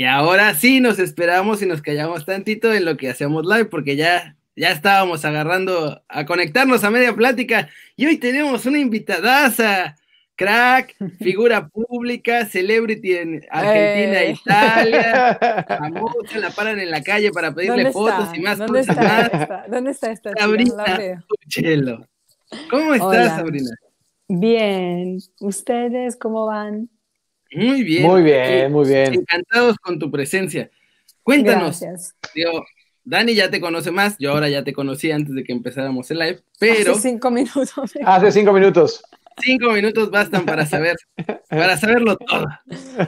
Y ahora sí nos esperamos y nos callamos tantito en lo que hacemos live, porque ya, ya estábamos agarrando a conectarnos a media plática. Y hoy tenemos una invitadaza, crack, figura pública, celebrity en Argentina, Eh. Italia, famosa, la paran en la calle para pedirle ¿Dónde fotos está? y más ¿Dónde cosas está más. esta? ¿Dónde está esta? Sabrina. Puchelo. ¿Cómo estás, Hola. Sabrina? Bien. ¿Ustedes cómo van? Muy bien. Muy bien, muy bien. Encantados con tu presencia. Cuéntanos, Gracias. digo, Dani ya te conoce más, yo ahora ya te conocí antes de que empezáramos el live, pero Hace cinco minutos. Hace cinco minutos. cinco minutos bastan para saber, para saberlo todo.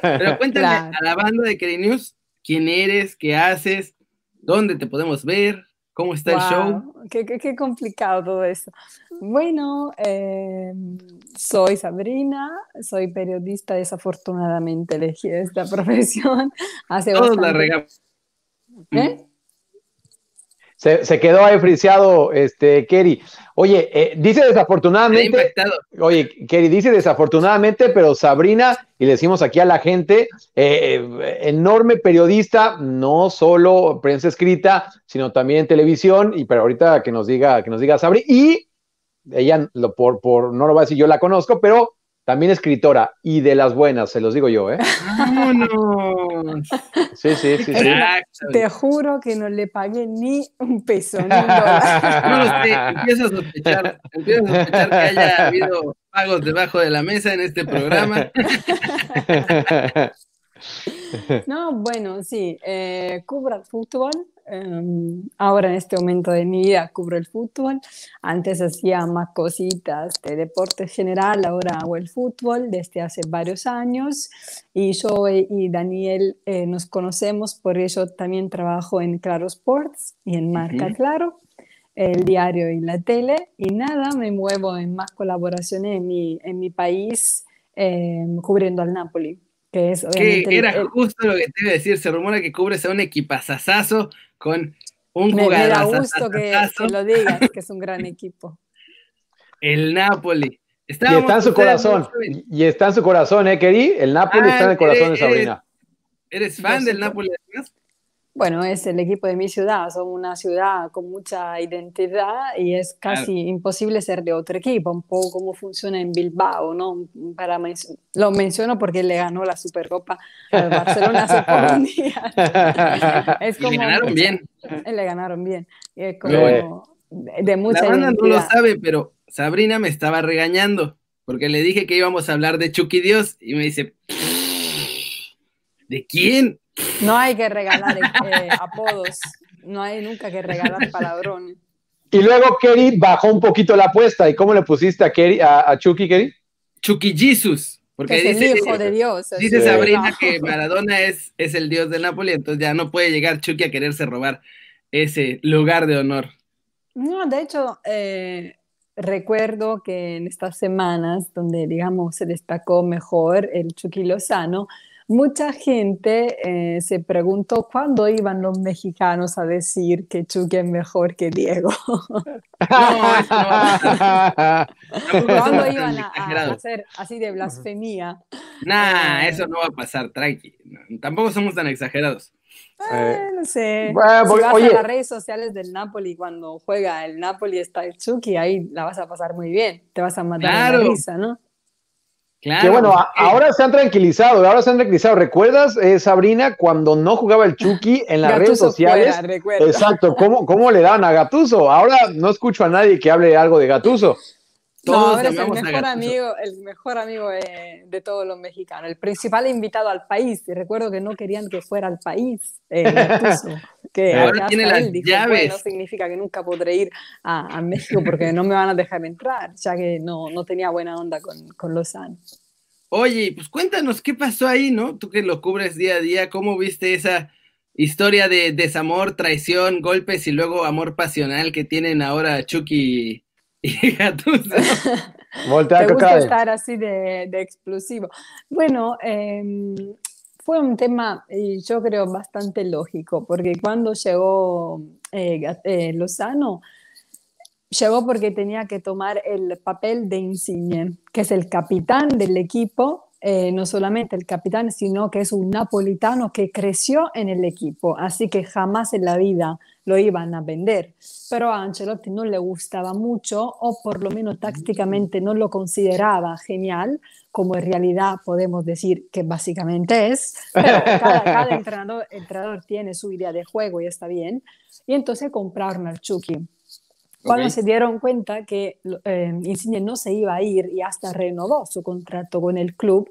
Pero cuéntame Claro. a la banda de Keri News, quién eres, qué haces, dónde te podemos ver, cómo está el show. Qué, qué- qué complicado todo eso. Bueno, eh, soy Sabrina, soy periodista, desafortunadamente elegí esta profesión hace Todos la bastante- regamos. ¿Eh? Se, se quedó ahí friseado, este, Kerry. Oye, eh, dice desafortunadamente, oye, Kerry dice desafortunadamente, pero Sabrina, y le decimos aquí a la gente, eh, eh, enorme periodista, no solo prensa escrita, sino también televisión, y pero ahorita que nos diga, que nos diga Sabri, y ella, lo, por, por, no lo va a decir, yo la conozco, pero también escritora, y de las buenas, se los digo yo, ¿eh? Vámonos. Sí, sí, sí, sí. Te juro que no le pagué ni un peso, ni un dólar. No lo sé, empiezo a sospechar, empiezo a sospechar que haya habido pagos debajo de la mesa en este programa. No, bueno, sí, eh, cubro el fútbol. em, ahora en este momento de mi vida cubro el fútbol. Antes hacía más cositas de deporte general, ahora hago el fútbol desde hace varios años. Y yo y y Daniel eh, nos conocemos, por ello también trabajo en Claro Sports y en Marca. Claro, el diario y la tele. Y nada, me muevo en más colaboraciones en mi, en mi país em, cubriendo al Napoli. Que es Que era el- justo lo que te iba a decir. Se rumora que cubres a un equipazazazo con un Me, me da jugador. gusto que, que lo digas, que es un gran equipo. El Napoli. Y está en su corazón. Y está en su corazón, ¿eh, Keri? El Napoli Ah, está en el corazón de Sabrina. ¿Eres fan Yo del. Napoli además? Bueno, es el equipo de mi ciudad, somos una ciudad con mucha identidad y es casi imposible ser de otro equipo, un poco como funciona en Bilbao, ¿no? Para men- lo menciono porque le ganó la Supercopa al Barcelona hace pocos días. Es Y le ganaron bien. Le ganaron bien. y es como de, de mucha La banda no lo sabe, pero Sabrina me estaba regañando porque le dije que íbamos a hablar de Chucky Dios y me dice, ¿de quién? No hay que regalar eh, apodos, no hay nunca que regalar palabrones. Y luego Keri bajó un poquito la apuesta. ¿Y cómo le pusiste a, Keri, a, a Chucky, Keri? Chucky Jesus. Que Porque es el dice, hijo de Dios. dice. Sabrina que Maradona es, es el dios del Napoli, entonces ya no puede llegar Chucky a quererse robar ese lugar de honor. No, de hecho, eh, recuerdo que en estas semanas donde, digamos, se destacó mejor el Chucky Lozano, mucha gente eh, se preguntó cuándo iban los mexicanos a decir que Chucky es mejor que Diego. No, no ¿Cuándo iban a, a hacer así de blasfemia? Nah, Eh. eso no va a pasar, tranqui. Tampoco somos tan exagerados. Eh, no sé. Bueno, si porque- vas oye. a las redes sociales del Napoli cuando juega el Napoli está el Chucky, ahí la vas a pasar muy bien. Te vas a matar de Claro. la risa, ¿no? Claro. que bueno, a- porque- ahora se han tranquilizado, ahora se han tranquilizado. ¿Recuerdas, eh, Sabrina, cuando no jugaba el Chucky en las redes sociales? fuera. Exacto, ¿cómo, ¿cómo le daban a Gatuso? Ahora no escucho a nadie que hable algo de Gatuso. No, Todos ahora es el mejor amigo, el mejor amigo de, de todos los mexicanos, el principal invitado al país. Y recuerdo que no querían que fuera al país, eh, Gattuso, que Ahora tiene las dijo, llaves. bueno, significa que nunca podré ir a, a México porque no me van a dejar entrar, ya que no, no tenía buena onda con, con Lozano. Oye, pues cuéntanos qué pasó ahí, ¿no? Tú que lo cubres día a día, ¿cómo viste esa historia de desamor, traición, golpes y luego amor pasional que tienen ahora Chucky? Voltea ¿Te tu gusta estar así de, de explosivo? Bueno, em, fue un tema, y yo creo, bastante lógico, porque cuando llegó eh, eh, Lozano, llegó porque tenía que tomar el papel de Insigne, que es el capitán del equipo, eh, no solamente el capitán, sino que es un napolitano que creció en el equipo, así que jamás en la vida lo iban a vender. Pero a Ancelotti no le gustaba mucho o por lo menos tácticamente no lo consideraba genial, como en realidad podemos decir que básicamente es, pero cada, entrenador, entrenador, tiene su idea de juego y está bien. Y entonces compraron al Chucky. Cuando se dieron cuenta que eh, Insigne no se iba a ir y hasta renovó su contrato con el club,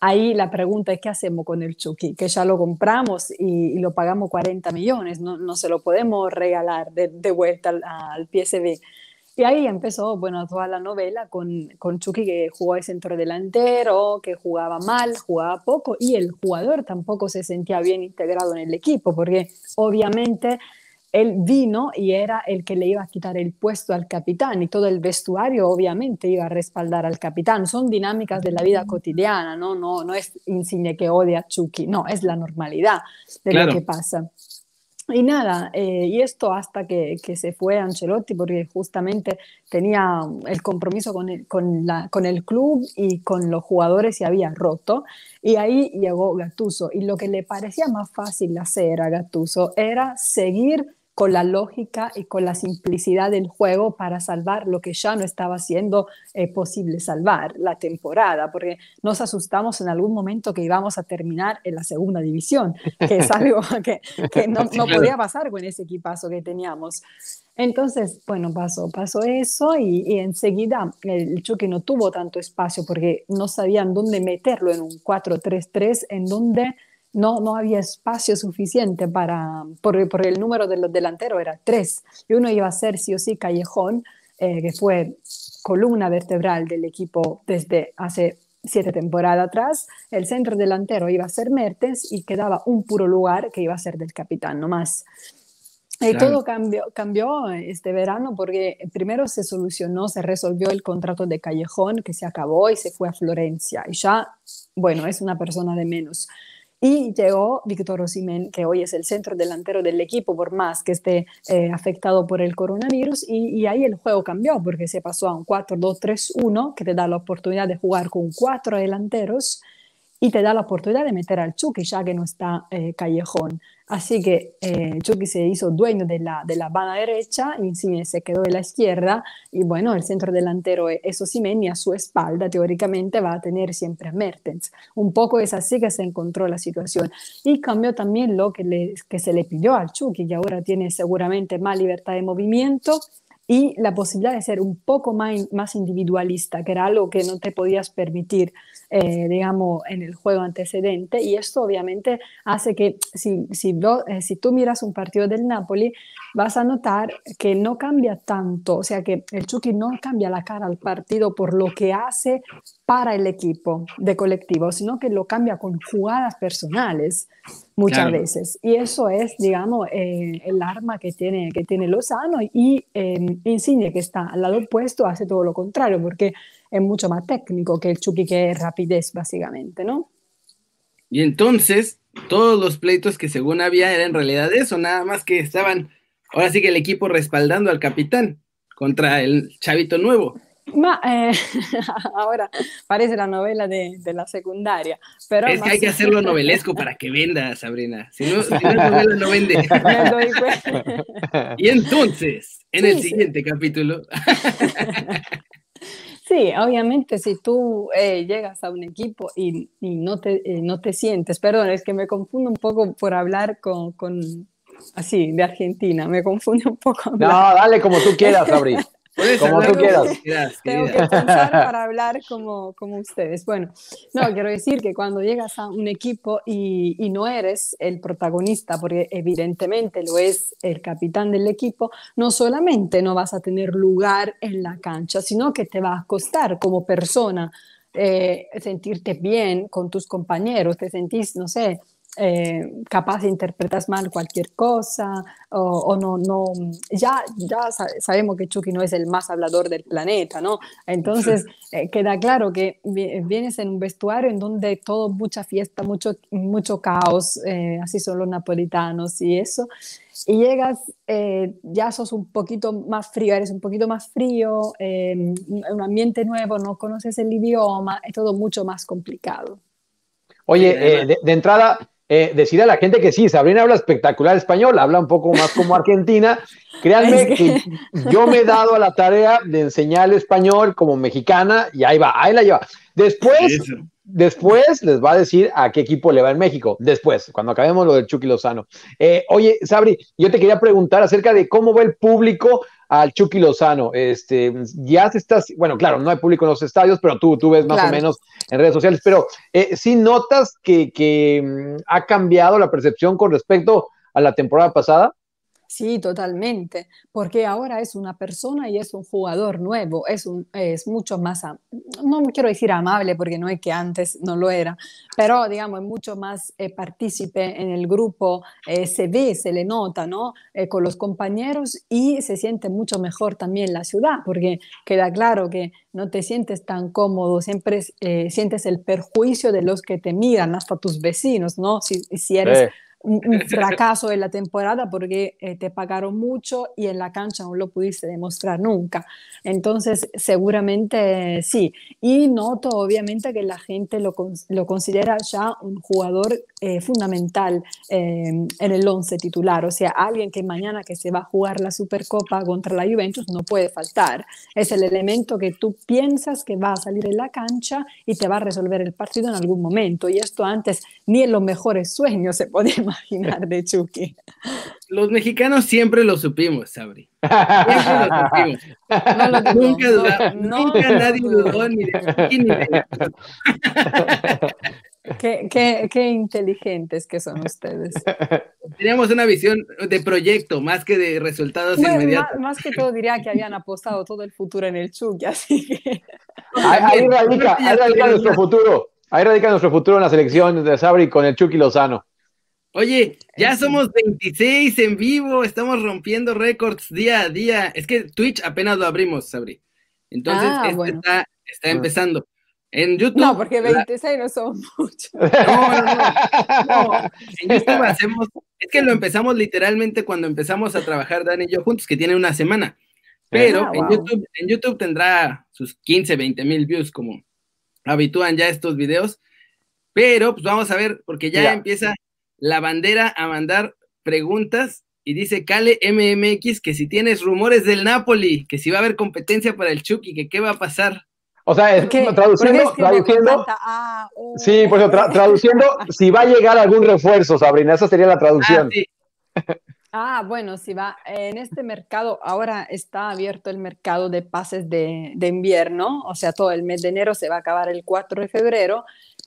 ahí la pregunta es qué hacemos con el Chucky, que ya lo compramos y, lo pagamos 40 millones, no, no, se lo podemos regalar de, de vuelta al, al, PSV. Y ahí empezó, bueno, toda la novela con, con Chucky que jugó de centro delantero, que jugaba mal, jugaba poco y el jugador tampoco se sentía bien integrado en el equipo, porque obviamente él vino y era el que le iba a quitar el puesto al capitán y todo el vestuario obviamente iba a respaldar al capitán. Son dinámicas de la vida cotidiana, ¿no? No, no es Insigne que odia a Chucky, no, es la normalidad de lo que pasa. Y nada, eh, y esto hasta que, que, se fue Ancelotti, porque justamente tenía el compromiso con el, con, la, con el club y con los jugadores se había roto. Y ahí llegó Gattuso. Y lo que le parecía más fácil hacer a Gattuso era seguir con la lógica y con la simplicidad del juego para salvar lo que ya no estaba siendo eh, posible salvar, la temporada, porque nos asustamos en algún momento que íbamos a terminar en la segunda división, que es algo que, que no, no, podía pasar con ese equipazo que teníamos. Entonces, bueno, pasó, pasó eso y, y enseguida el Chucky no tuvo tanto espacio porque no sabían dónde meterlo en un 4-3-3, en donde no, no había espacio suficiente para, por, por el número de los delanteros era tres, y uno iba a ser sí o sí Callejón, eh, que fue columna vertebral del equipo desde hace siete temporadas atrás, el centro delantero iba a ser Mertens y quedaba un puro lugar que iba a ser del capitán, no más. Y todo cambió, cambió este verano porque primero se solucionó, se resolvió el contrato de Callejón que se acabó y se fue a Florencia. Y ya, bueno, es una persona de menos. Y llegó Víctor Osimhen, que hoy es el centro delantero del equipo, por más que esté eh, afectado por el coronavirus. Y, y, ahí el juego cambió, porque se pasó a un 4-2-3-1, que te da la oportunidad de jugar con cuatro delanteros y te da la oportunidad de meter al Chucky, ya que no está eh, Callejón. Así que eh, Chucky se hizo dueño de la, de la banda derecha, Insigne se quedó de la izquierda y bueno, el centro delantero es Osimhen y a su espalda teóricamente va a tener siempre a Mertens. Un poco es así que se encontró la situación. Y cambió también lo que, le, que se le pidió al Chucky, que ahora tiene seguramente más libertad de movimiento y la posibilidad de ser un poco más, más individualista, que era algo que no te podías permitir, eh, digamos, en el juego antecedente. Y esto obviamente hace que si, si, eh, si tú miras un partido del Napoli, vas a notar que no cambia tanto, o sea que el Chucky no cambia la cara al partido por lo que hace para el equipo de colectivo, sino que lo cambia con jugadas personales muchas veces. Y eso es, digamos, eh, el arma que tiene, que tiene Lozano y eh, Insigne, que está al lado opuesto, hace todo lo contrario, porque es mucho más técnico que el Chucky, que es rapidez, básicamente, ¿no? Y entonces, todos los pleitos que según había eran en realidad eso, nada más que estaban, ahora sí que el equipo respaldando al capitán contra el chavito nuevo. Ma eh, ahora parece la novela de, de, la secundaria. Pero es que hay que hacerlo novelesco para que venda, Sabrina. Si no, si no es novela, no vende. y entonces, en sí, el siguiente sí. capítulo. Sí, obviamente si tú eh, llegas a un equipo y, y no, te, eh, no te sientes, perdón, es que me confundo un poco por hablar con, con así, de Argentina, me confunde un poco. Hablar. No, dale como tú quieras, Como tú quieras. Tengo que pensar para hablar como, como ustedes. Bueno, no, quiero decir que cuando llegas a un equipo y, y, no eres el protagonista, porque evidentemente lo es el capitán del equipo, no solamente no vas a tener lugar en la cancha, sino que te va a costar como persona eh, sentirte bien con tus compañeros, te sentís, no sé, eh, capaz interpretas mal cualquier cosa o, no, no, ya, ya sabemos que Chucky no es el más hablador del planeta, ¿no? Entonces eh, queda claro que vienes en un vestuario en donde todo, mucha fiesta, mucho, mucho caos, eh, así son los napolitanos y eso, y llegas, ya sos un poquito más frío, eres un poquito más frío, un ambiente nuevo, no conoces el idioma, es todo mucho más complicado. Oye, de, entrada, eh, decir a la gente que sí, Sabrina habla espectacular español, habla un poco más como argentina. Créanme que yo me he dado a la tarea de enseñar español como mexicana y ahí va, ahí la lleva. Después, después les va a decir a qué equipo le va en México. Después, cuando acabemos lo del Chucky Lozano. Eh, oye, Sabri, yo te quería preguntar acerca de cómo va el público al Chucky Lozano. Este, ya se está, bueno, claro, no hay público en los estadios, pero tú, tú ves más o menos en redes sociales, pero eh, sí notas que, que mm, ha cambiado la percepción con respecto a la temporada pasada. Sí, totalmente, porque ahora es una persona y es un jugador nuevo, es, un, es mucho más, no quiero decir amable porque no es que antes no lo era, pero digamos, es mucho más eh, partícipe en el grupo, eh, se ve, se le nota, ¿no? Eh, con los compañeros y se siente mucho mejor también la ciudad, porque queda claro que no te sientes tan cómodo, siempre sientes el perjuicio de los que te miran, hasta tus vecinos, ¿no? Si, si eres un, fracaso en la temporada porque eh, te pagaron mucho y en la cancha no lo pudiste demostrar nunca. Entonces, seguramente sí. Y noto obviamente que la gente lo, lo considera ya un jugador eh, fundamental eh, en el 11 titular. O sea, alguien que mañana que se va a jugar la Supercopa contra la Juventus no puede faltar. Es el elemento que tú piensas que va a salir en la cancha y te va a resolver el partido en algún momento. Y esto antes ni en los mejores sueños se podía imaginar de Chucky. Los mexicanos siempre lo supimos, Sabri. Siempre lo supimos. No lo nunca, nunca nadie dudó ni de Chucky ni de Qué, qué, qué, inteligentes que son ustedes. Teníamos una visión de proyecto más que de resultados inmediatos. Más, que todo diría que habían apostado todo el futuro en el Chucky, así que... Ahí, radica, ahí radica nuestro futuro. Ahí radica nuestro futuro en la selección de Sabri con el Chucky Lozano. Oye, ya somos 26 en vivo, estamos rompiendo récords día a día. Es que Twitch apenas lo abrimos, Sabri. Entonces, ah, este está, está, empezando. En YouTube. No, porque 26 no son muchos. No, no, no, En YouTube hacemos. Es que lo empezamos literalmente cuando empezamos a trabajar Dani y yo juntos, que tiene una semana. Pero ah, en, YouTube, en YouTube tendrá sus 15, 20 mil views, como habitúan ya estos videos. Pero pues vamos a ver, porque ya empieza la bandera a mandar preguntas y dice Cale MMX que si tienes rumores del Napoli, que si va a haber competencia para el Chucky, que qué va a pasar. O sea, es, traduciendo, traduciendo ah, oh. sí, pues traduciendo, si va a llegar algún refuerzo, Sabrina, esa sería la traducción. Ah, ah, bueno, si va, en este mercado, ahora está abierto el mercado de pases de, de invierno, o sea, todo el mes de enero se va a acabar el 4 de febrero,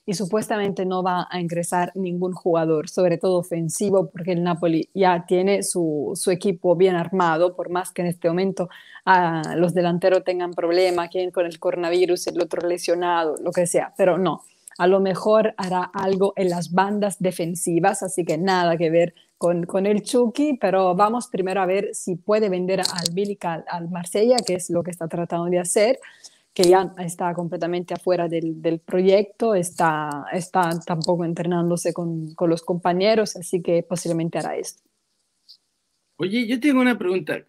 y supuestamente no va a ingresar ningún jugador, sobre todo ofensivo, porque el Napoli ya tiene su, su equipo bien armado, por más que en este momento ah, los delanteros tengan problemas, quien con el coronavirus, el otro lesionado, lo que sea, pero no. A lo mejor hará algo en las bandas defensivas, así que nada que ver con, con, el Chucky, pero vamos primero a ver si puede vender al Billy al Marsella, que es lo que está tratando de hacer que ya está completamente afuera del, del proyecto, está, está tampoco entrenándose con, con, los compañeros, así que posiblemente hará esto. Oye, yo tengo una pregunta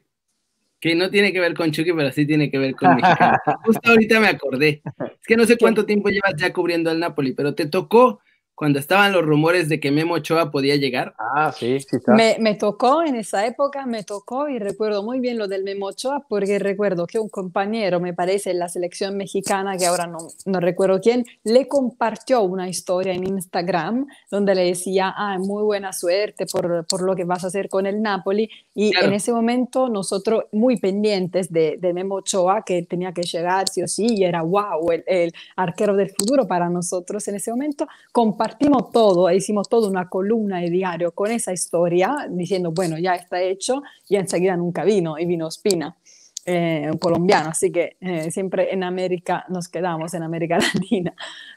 que no tiene que ver con Chucky, pero sí tiene que ver con Mexicano. Justo ahorita me acordé. Es que no sé cuánto tiempo llevas ya cubriendo al Napoli, pero te tocó cuando estaban los rumores de que Memo Ochoa podía llegar. Ah, sí, sí está. Me, me, tocó en esa época, me tocó y recuerdo muy bien lo del Memo Ochoa porque recuerdo que un compañero, me parece, en la selección mexicana, que ahora no, no recuerdo quién, le compartió una historia en Instagram donde le decía, ah, muy buena suerte por, por lo que vas a hacer con el Napoli. Y en ese momento nosotros muy pendientes de, de Memo Ochoa, que tenía que llegar sí o sí, y era wow, el, el arquero del futuro para nosotros en ese momento, compartió compartimos todo, hicimos toda una columna de diario con esa historia, diciendo, bueno, ya está hecho, y enseguida nunca vino, y vino Spina. eh, colombiano, así que eh, siempre en América nos quedamos, en América Latina.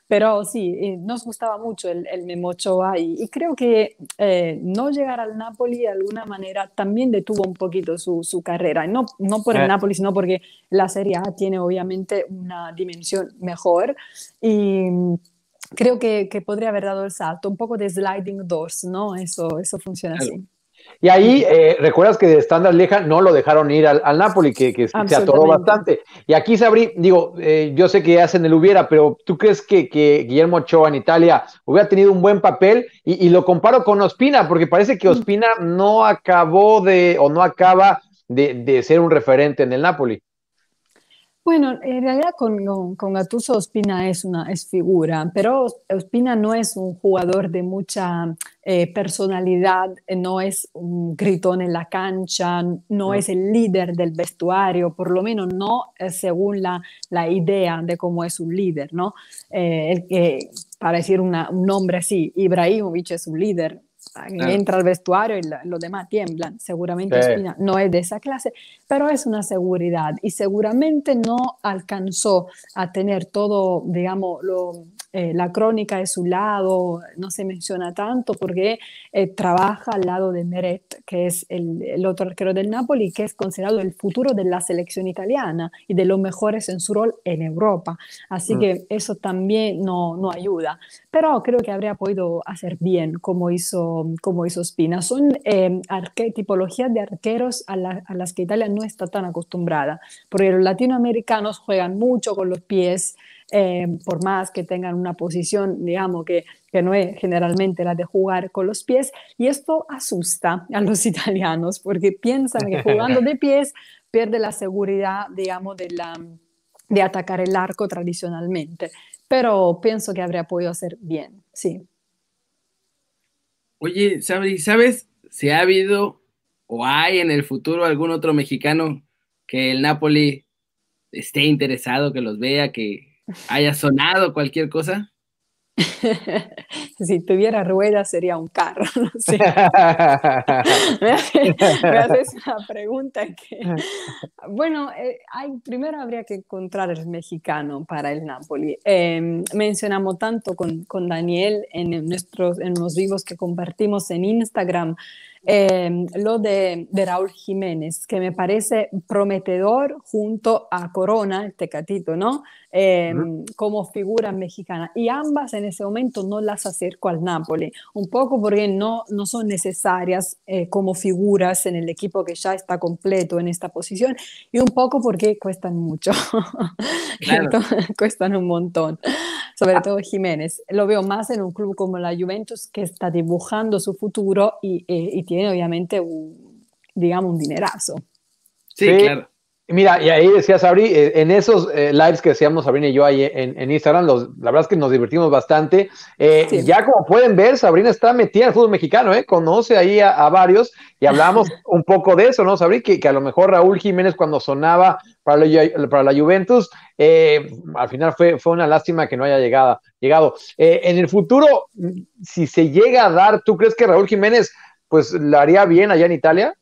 Pero sí, nos gustaba mucho el, el Memochoa y, y, creo que eh, no llegar al Napoli de alguna manera también detuvo un poquito su, su carrera. No, no por el Napoli, sino porque la Serie A tiene obviamente una dimensión mejor y creo que, que, podría haber dado el salto, un poco de sliding doors, ¿no? Eso, eso funciona así. Y ahí, eh, recuerdas que de Standard Lieja no lo dejaron ir al, al Napoli, que, que se atoró bastante. Y aquí, Sabri, digo, eh, yo sé que hacen el hubiera, pero ¿tú crees que, que Guillermo Ochoa en Italia hubiera tenido un buen papel? Y, y, lo comparo con Ospina, porque parece que mm. Ospina no acabó de, o no acaba de, de ser un referente en el Napoli. Bueno, en realidad con, con, Gattuso Ospina es una es figura, pero Ospina no es un jugador de mucha eh, personalidad, eh, no es un gritón en la cancha, no, no, es el líder del vestuario, por lo menos no eh, según la, la, idea de cómo es un líder, ¿no? Eh, para decir una, un nombre así, Ibrahimovic es un líder, entra al vestuario y los demás tiemblan. Seguramente sí. no es de esa clase, pero es una seguridad y seguramente no alcanzó a tener todo, digamos, lo, eh, la crónica de su lado, no se menciona tanto porque eh, trabaja al lado de Meret, que es el, el, otro arquero del Napoli, que es considerado el futuro de la selección italiana y de los mejores en su rol en Europa. Así mm. que eso también no, no ayuda. Pero creo que habría podido hacer bien como hizo, como hizo Spina. Son eh, tipologías de arqueros a, la, a las que Italia no está tan acostumbrada, porque los latinoamericanos juegan mucho con los pies, eh, por más que tengan una posición, digamos, que, que no es generalmente la de jugar con los pies, y esto asusta a los italianos porque piensan que jugando de pies pierde la seguridad, digamos, de, la, de atacar el arco tradicionalmente. Pero pienso que habría podido hacer bien, sí. Oye, ¿sabes si ha habido o hay en el futuro algún otro mexicano que el Napoli esté interesado, que los vea, que, haya sonado cualquier cosa? si tuviera ruedas sería un carro, no sé. me, haces, una pregunta que, bueno, eh, hay, primero habría que encontrar el mexicano para el Napoli. Eh, mencionamos tanto con, con Daniel en, nuestros, en los vivos que compartimos en Instagram eh, lo de, de, Raúl Jiménez, que me parece prometedor junto a Corona, el Tecatito, ¿no? Eh, uh-huh. Como figura mexicana. Y ambas en ese momento no las acerco al Napoli, un poco porque no, no son necesarias eh, como figuras en el equipo que ya está completo en esta posición y un poco porque cuestan mucho, claro. cuestan un montón sobre todo Jiménez. Lo veo más en un club como la Juventus que está dibujando su futuro y, eh, y tiene obviamente un, digamos, un dinerazo. Sí, sí, claro. Mira, y ahí decía Sabri, eh, en esos eh, lives que hacíamos Sabrina y yo ahí en, en Instagram, los, la verdad es que nos divertimos bastante. Eh, sí. Ya como pueden ver, Sabrina está metida en el fútbol mexicano, ¿eh? conoce ahí a, a varios y hablamos un poco de eso, ¿no, Sabri? Que, que, a lo mejor Raúl Jiménez cuando sonaba para la, para la Juventus, eh, al final fue, fue una lástima que no haya llegado. llegado. en el futuro, si se llega a dar, ¿tú crees que Raúl Jiménez pues la haría bien allá en Italia?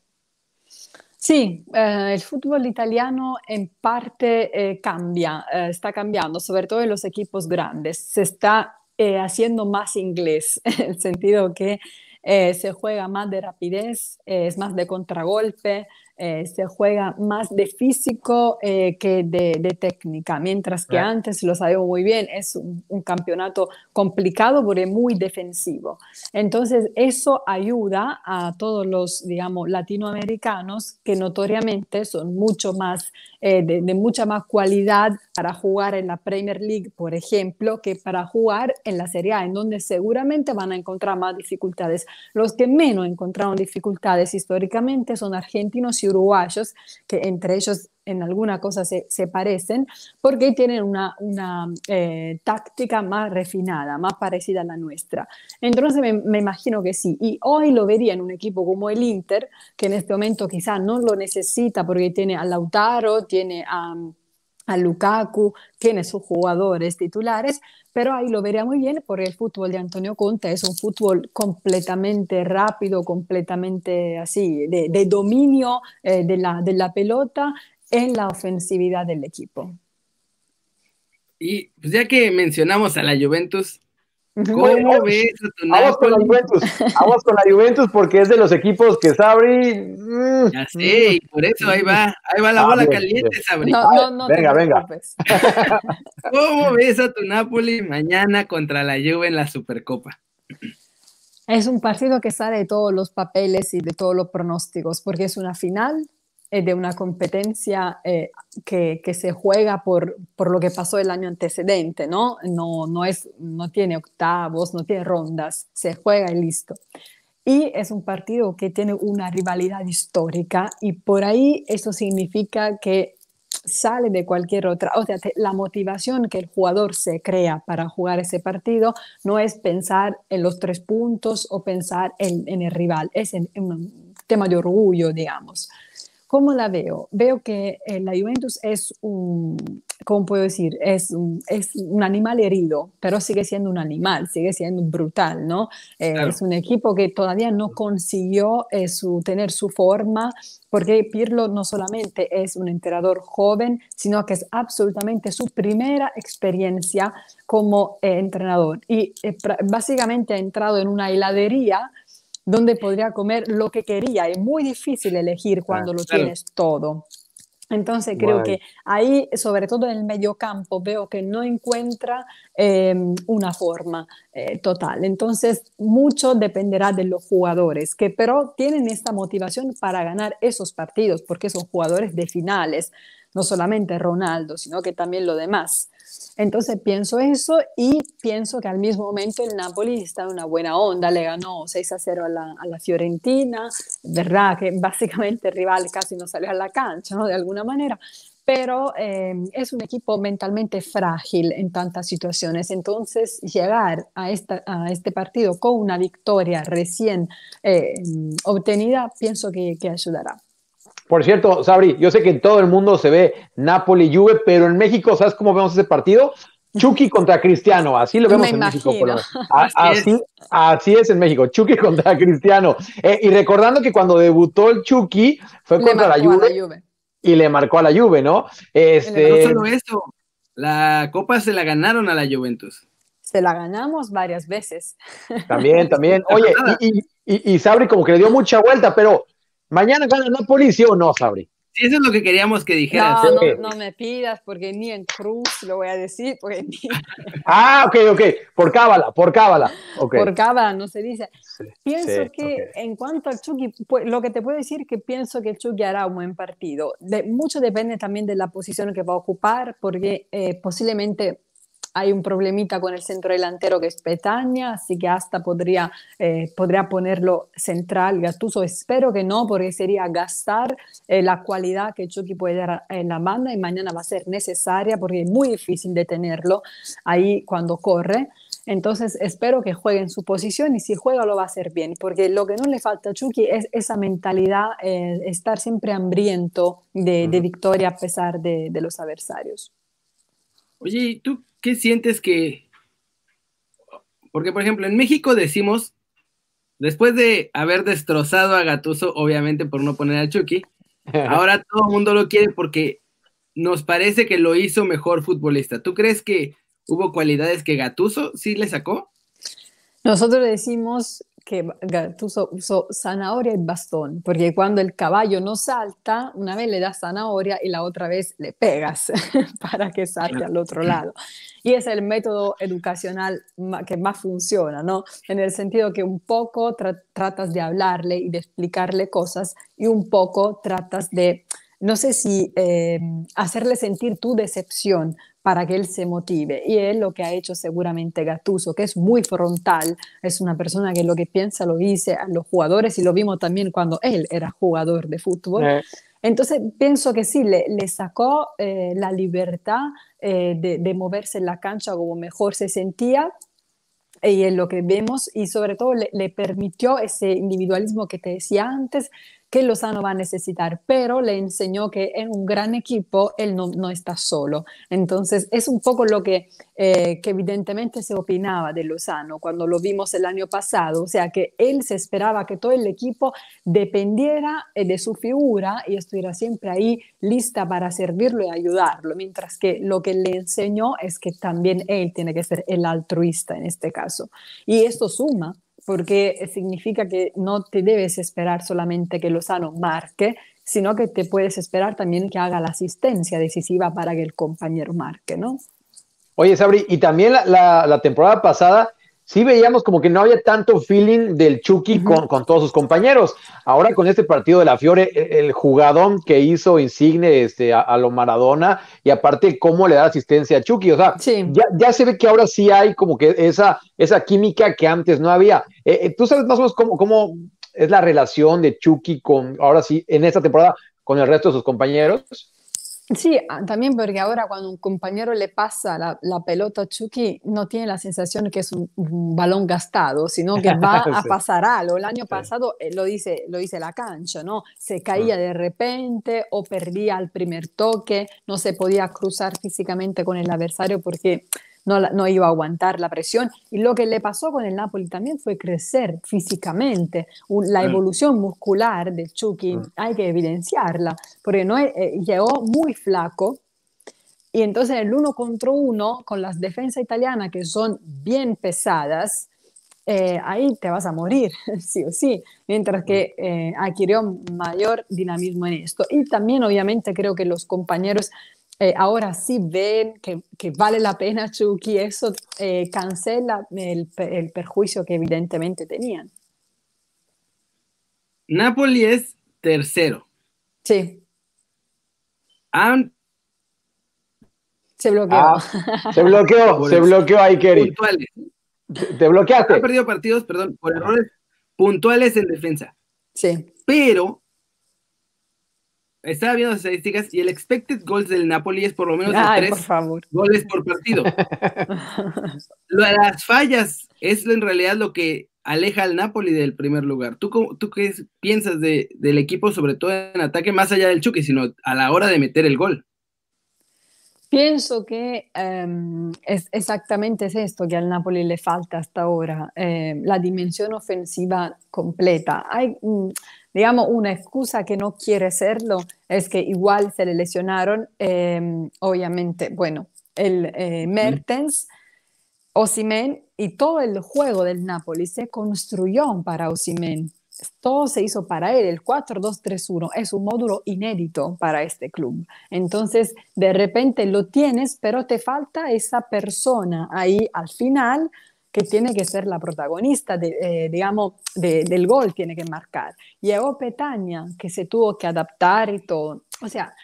Sí, eh, el fútbol italiano en parte eh, cambia, eh, está cambiando, sobre todo en los equipos grandes. Se está eh, haciendo más inglés, en el sentido que se juega más de rapidez, es más de contragolpe, eh, se juega más de físico eh, que de, de, técnica, mientras que antes, lo sabemos muy bien, es un, un, campeonato complicado porque muy defensivo. Entonces, eso ayuda a todos los, digamos, latinoamericanos que notoriamente son mucho más, eh, de, de, mucha más cualidad para jugar en la Premier League, por ejemplo, que para jugar en la Serie A, en donde seguramente van a encontrar más dificultades. Los que menos encontraron dificultades históricamente son argentinos y uruguayos, que entre ellos en alguna cosa se, se parecen, porque tienen una, una eh, táctica más refinada, más parecida a la nuestra. Entonces me, me, imagino que sí. Y hoy lo vería en un equipo como el Inter, que en este momento quizá no lo necesita porque tiene a Lautaro, tiene a a Lukaku, tiene sus jugadores titulares, pero ahí lo vería muy bien porque el fútbol de Antonio Conte es un fútbol completamente rápido, completamente así, de, de dominio eh, de, la, de la pelota en la ofensividad del equipo. Y pues ya que mencionamos a la Juventus, ¿Cómo ves a tu Vamos con la Juventus, vamos con la Juventus porque es de los equipos que Sabri. Mm. ya sé, y por eso ahí va, ahí va la ah, bola caliente, Sabri. No, no, no venga, venga. ¿Cómo ves a tu Napoli mañana contra la Juve en la Supercopa? Es un partido que sale de todos los papeles y de todos los pronósticos, porque es una final de una competencia eh, que, que, se juega por, por, lo que pasó el año antecedente, ¿no? No, no, es, no tiene octavos, no tiene rondas, se juega y listo. Y es un partido que tiene una rivalidad histórica y por ahí eso significa que sale de cualquier otra, o sea, la motivación que el jugador se crea para jugar ese partido no es pensar en los tres puntos o pensar en, el rival, es un tema de orgullo, digamos. ¿Cómo la veo? Veo que eh, la Juventus es un, ¿cómo puedo decir? Es un, es un animal herido, pero sigue siendo un animal, sigue siendo brutal, ¿no? Eh, es un equipo que todavía no consiguió eh, su, tener su forma, porque Pirlo no solamente es un entrenador joven, sino que es absolutamente su primera experiencia como entrenador. Y básicamente ha entrado en una heladería donde podría comer lo que quería. Es muy difícil elegir cuando lo tienes todo. Entonces creo que ahí, sobre todo en el medio campo, veo que no encuentra em, una forma eh, total. Entonces mucho dependerá de los jugadores, que pero tienen esta motivación para ganar esos partidos, porque son jugadores de finales, no solamente Ronaldo, sino que también lo demás. Entonces pienso eso y pienso que al mismo momento el Napoli está en una buena onda, le ganó 6 a 0 a la, a la Fiorentina, verdad que básicamente el rival casi no salió a la cancha, ¿no? De alguna manera, pero eh, es un equipo mentalmente frágil en tantas situaciones. Entonces, llegar a, esta, a este partido con una victoria recién eh, obtenida, pienso que, que ayudará. Por cierto, Sabri, yo sé que en todo el mundo se ve Napoli-Juve, pero en México, ¿sabes cómo vemos ese partido? Chucky contra Cristiano, así lo vemos en México. así, así, es. en México, Chucky contra Cristiano. Eh, y recordando que cuando debutó el Chucky fue contra la Juve, y le marcó a la Juve, ¿no? Este... No solo eso, la Copa se la ganaron a la Juventus. Se la ganamos varias veces. También, también. Oye, y, y, y Sabri como que le dio mucha vuelta, pero Mañana gana Napoli, ¿sí o no, Sabri? Sí, eso es lo que queríamos que dijeras. No, no, no, me pidas, porque ni en Cruz lo voy a decir. Porque ni... Ah, ok, ok. Por cábala, por cábala. Por cábala, no se dice. pienso que en cuanto al Chucky, pues, lo que te puedo decir es que pienso que el Chucky hará un buen partido. De, mucho depende también de la posición que va a ocupar, porque eh, posiblemente hay un problemita con el centro delantero que es Petagna, así que hasta podría, eh, podría ponerlo central Gattuso. Espero que no, porque sería gastar eh, la cualidad que Chucky puede dar en la banda y mañana va a ser necesaria porque es muy difícil detenerlo ahí cuando corre. Entonces espero que juegue en su posición y si juega lo va a hacer bien, porque lo que no le falta a Chucky es esa mentalidad, eh, estar siempre hambriento de, victoria a pesar de, de los adversarios. Oye, ¿tú ¿qué sientes que... Porque, por ejemplo, en México decimos, después de haber destrozado a Gatuso, obviamente por no poner a Chucky, ahora todo el mundo lo quiere porque nos parece que lo hizo mejor futbolista. ¿Tú crees que hubo cualidades que Gatuso sí le sacó? Nosotros decimos que Gattuso usó zanahoria y bastón, porque cuando el caballo no salta, una vez le das zanahoria y la otra vez le pegas para que salte al otro lado. Y es el método educacional que más funciona, ¿no? En el sentido que un poco tratas de hablarle y de explicarle cosas y un poco tratas de no sé si eh, hacerle sentir tu decepción para que él se motive. Y es lo que ha hecho seguramente Gatuso, que es muy frontal, es una persona que lo que piensa lo dice a los jugadores y lo vimos también cuando él era jugador de fútbol. Eh. Entonces pienso que sí, le, le sacó eh, la libertad de, de, moverse en la cancha como mejor se sentía y es lo que vemos y sobre todo le, le permitió ese individualismo que te decía antes que Lozano va a necesitar, pero le enseñó que en un gran equipo él no, está solo. Entonces es un poco lo que, eh, que evidentemente se opinaba de Lozano cuando lo vimos el año pasado, o sea que él se esperaba que todo el equipo dependiera eh, de su figura y estuviera siempre ahí lista para servirlo y ayudarlo, mientras que lo que le enseñó es que también él tiene que ser el altruista en este caso. Y esto suma porque significa que no te debes esperar solamente que Lozano marque, sino que te puedes esperar también que haga la asistencia decisiva para que el compañero marque, ¿no? Oye, Sabri, y también la, la temporada pasada sí veíamos como que no había tanto feeling del Chucky con, con, todos sus compañeros. Ahora con este partido de la Fiore, e, el, jugadón que hizo Insigne este, a, lo Maradona y aparte cómo le da asistencia a Chucky. O sea, ya, ya, se ve que ahora sí hay como que esa, esa química que antes no había. Eh, eh, ¿Tú sabes más o menos cómo, cómo es la relación de Chucky con, ahora sí, en esta temporada con el resto de sus compañeros? Sí, ah, también porque ahora cuando un compañero le pasa la, la, pelota a Chucky, no tiene la sensación que es un, balón gastado, sino que va a pasar algo. El año pasado lo, dice, lo dice la cancha, ¿no? Se caía de repente o perdía el primer toque, no se podía cruzar físicamente con el adversario porque no, iba a aguantar la presión. Y lo que le pasó con el Napoli también fue crecer físicamente. la evolución muscular de Chucky hay que evidenciarla, porque no, eh, llegó muy flaco. Y entonces el uno contra uno, con las defensas italianas que son bien pesadas, eh, ahí te vas a morir, sí o sí, mientras que eh, adquirió mayor dinamismo en esto. Y también obviamente creo que los compañeros eh, ahora sí ven que, que, vale la pena Chucky, eso eh, cancela el, el, perjuicio que evidentemente tenían. Napoli es tercero. Sí. Se bloqueó. Ah, se bloqueó, se bloqueó ahí, Kerry. Te bloqueaste. Ha perdido partidos, perdón, por errores puntuales en defensa. Sí. Pero estaba viendo las estadísticas y el expected goals del Napoli es por lo menos de tres goles por partido. las fallas es en realidad lo que aleja al Napoli del primer lugar. ¿Tú, tú qué piensas de, del equipo, sobre todo en ataque, más allá del Chucky, sino a la hora de meter el gol? Pienso que em, es exactamente es esto que al Napoli le falta hasta ahora, em, la dimensión ofensiva completa. Hay, mm, digamos, una excusa que no quiere serlo es que igual se le lesionaron, em, obviamente, bueno, el eh, Mertens, Osimen y todo el juego del Napoli se construyó para Osimen todo se hizo para él. El 4-2-3-1 es un módulo inédito para este club. Entonces, de repente lo tienes, pero te falta esa persona ahí al final que tiene que ser la protagonista, de, eh, digamos, del gol, tiene que marcar. Llegó Petania, que se tuvo que adaptar y todo. O sea,